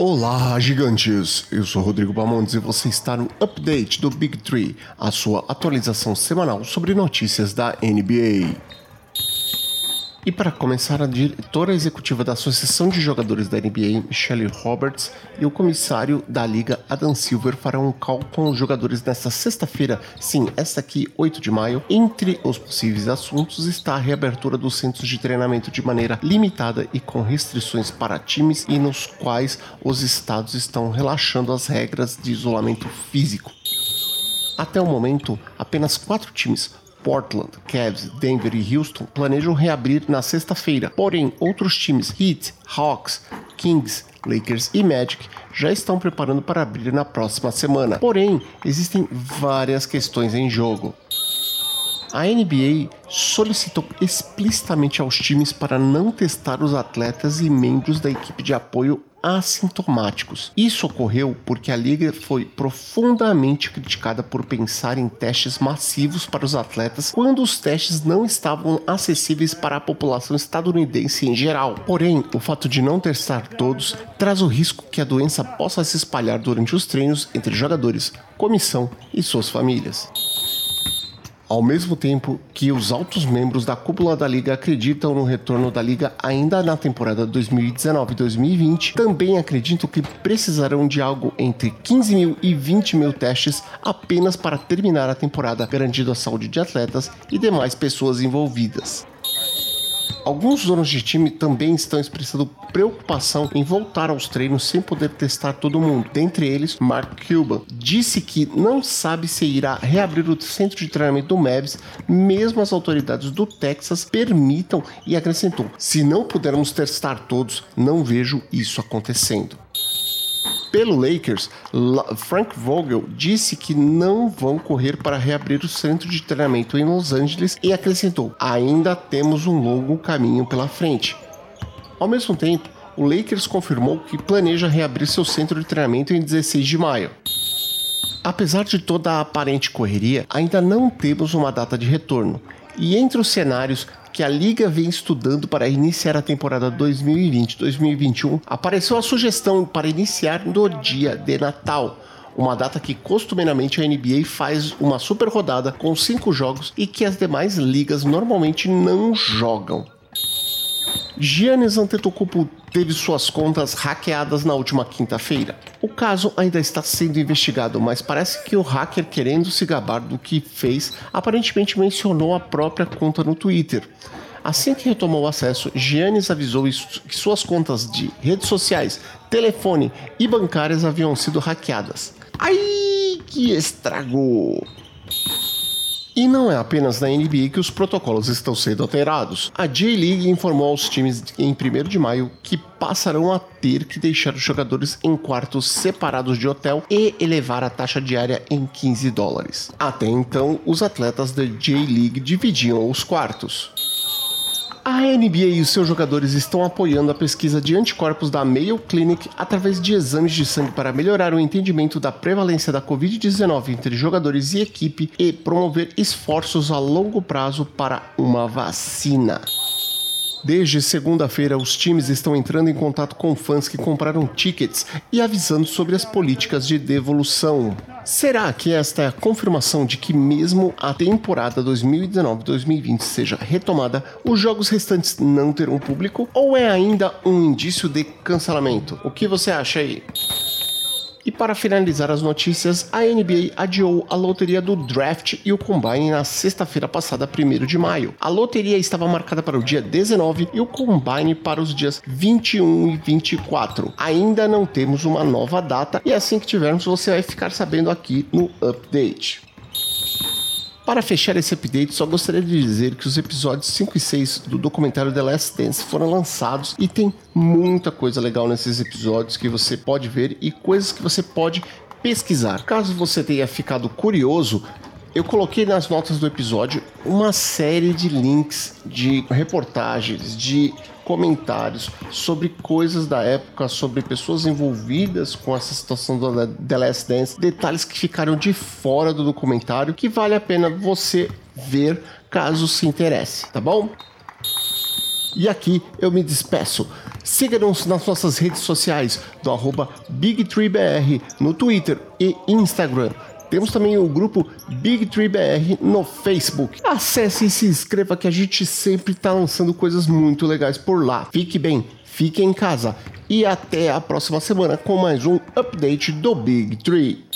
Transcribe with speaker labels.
Speaker 1: Olá, gigantes! Eu sou Rodrigo Bamontes e você está no Update do Big Tree, a sua atualização semanal sobre notícias da NBA. E para começar, a diretora executiva da Associação de Jogadores da NBA, Michelle Roberts, e o comissário da liga, Adam Silver, farão um call com os jogadores nesta sexta-feira, sim, esta aqui, 8 de maio. Entre os possíveis assuntos está a reabertura dos centros de treinamento de maneira limitada e com restrições para times e nos quais os estados estão relaxando as regras de isolamento físico. Até o momento, apenas quatro times Portland, Cavs, Denver e Houston planejam reabrir na sexta-feira. Porém, outros times, Heat, Hawks, Kings, Lakers e Magic já estão preparando para abrir na próxima semana. Porém, existem várias questões em jogo. A NBA solicitou explicitamente aos times para não testar os atletas e membros da equipe de apoio assintomáticos. Isso ocorreu porque a liga foi profundamente criticada por pensar em testes massivos para os atletas quando os testes não estavam acessíveis para a população estadunidense em geral. Porém, o fato de não testar todos traz o risco que a doença possa se espalhar durante os treinos entre jogadores, comissão e suas famílias ao mesmo tempo que os altos membros da cúpula da liga acreditam no retorno da liga ainda na temporada 2019-2020, também acreditam que precisarão de algo entre 15 mil e 20 mil testes apenas para terminar a temporada, garantindo a saúde de atletas e demais pessoas envolvidas. Alguns donos de time também estão expressando preocupação em voltar aos treinos sem poder testar todo mundo. Dentre eles, Mark Cuban disse que não sabe se irá reabrir o centro de treinamento do Mavs, mesmo as autoridades do Texas permitam, e acrescentou: se não pudermos testar todos, não vejo isso acontecendo. Pelo Lakers, Frank Vogel disse que não vão correr para reabrir o centro de treinamento em Los Angeles e acrescentou: ainda temos um longo caminho pela frente. Ao mesmo tempo, o Lakers confirmou que planeja reabrir seu centro de treinamento em 16 de maio. Apesar de toda a aparente correria, ainda não temos uma data de retorno. E entre os cenários que a liga vem estudando para iniciar a temporada 2020-2021, apareceu a sugestão para iniciar no dia de Natal, uma data que costumeiramente a NBA faz uma super rodada com cinco jogos e que as demais ligas normalmente não jogam. Giannis Antetokounmpo teve suas contas hackeadas na última quinta-feira. O caso ainda está sendo investigado, mas parece que o hacker, querendo se gabar do que fez, aparentemente mencionou a própria conta no Twitter. Assim que retomou o acesso, Giannis avisou que suas contas de redes sociais, telefone e bancárias haviam sido hackeadas. Ai, que estragou! E não é apenas na NBA que os protocolos estão sendo alterados. A J-League informou aos times em 1 de maio que passarão a ter que deixar os jogadores em quartos separados de hotel e elevar a taxa diária em 15 dólares. Até então, os atletas da J-League dividiam os quartos. A NBA e os seus jogadores estão apoiando a pesquisa de anticorpos da Mayo Clinic através de exames de sangue para melhorar o entendimento da prevalência da Covid-19 entre jogadores e equipe e promover esforços a longo prazo para uma vacina. Desde segunda-feira, os times estão entrando em contato com fãs que compraram tickets e avisando sobre as políticas de devolução. Será que esta é a confirmação de que, mesmo a temporada 2019-2020 seja retomada, os jogos restantes não terão público? Ou é ainda um indício de cancelamento? O que você acha aí? E para finalizar as notícias, a NBA adiou a loteria do draft e o combine na sexta-feira passada, 1 de maio. A loteria estava marcada para o dia 19 e o combine para os dias 21 e 24. Ainda não temos uma nova data e assim que tivermos, você vai ficar sabendo aqui no update. Para fechar esse update, só gostaria de dizer que os episódios 5 e 6 do documentário The Last Dance foram lançados e tem muita coisa legal nesses episódios que você pode ver e coisas que você pode pesquisar. Caso você tenha ficado curioso, eu coloquei nas notas do episódio uma série de links de reportagens, de comentários sobre coisas da época, sobre pessoas envolvidas com essa situação do The Last Dance, detalhes que ficaram de fora do documentário que vale a pena você ver caso se interesse, tá bom? E aqui eu me despeço. Siga-nos nas nossas redes sociais do arroba BigTreeBR no Twitter e Instagram. Temos também o grupo Big Tree BR no Facebook. Acesse e se inscreva que a gente sempre está lançando coisas muito legais por lá. Fique bem, fique em casa e até a próxima semana com mais um update do Big Tree.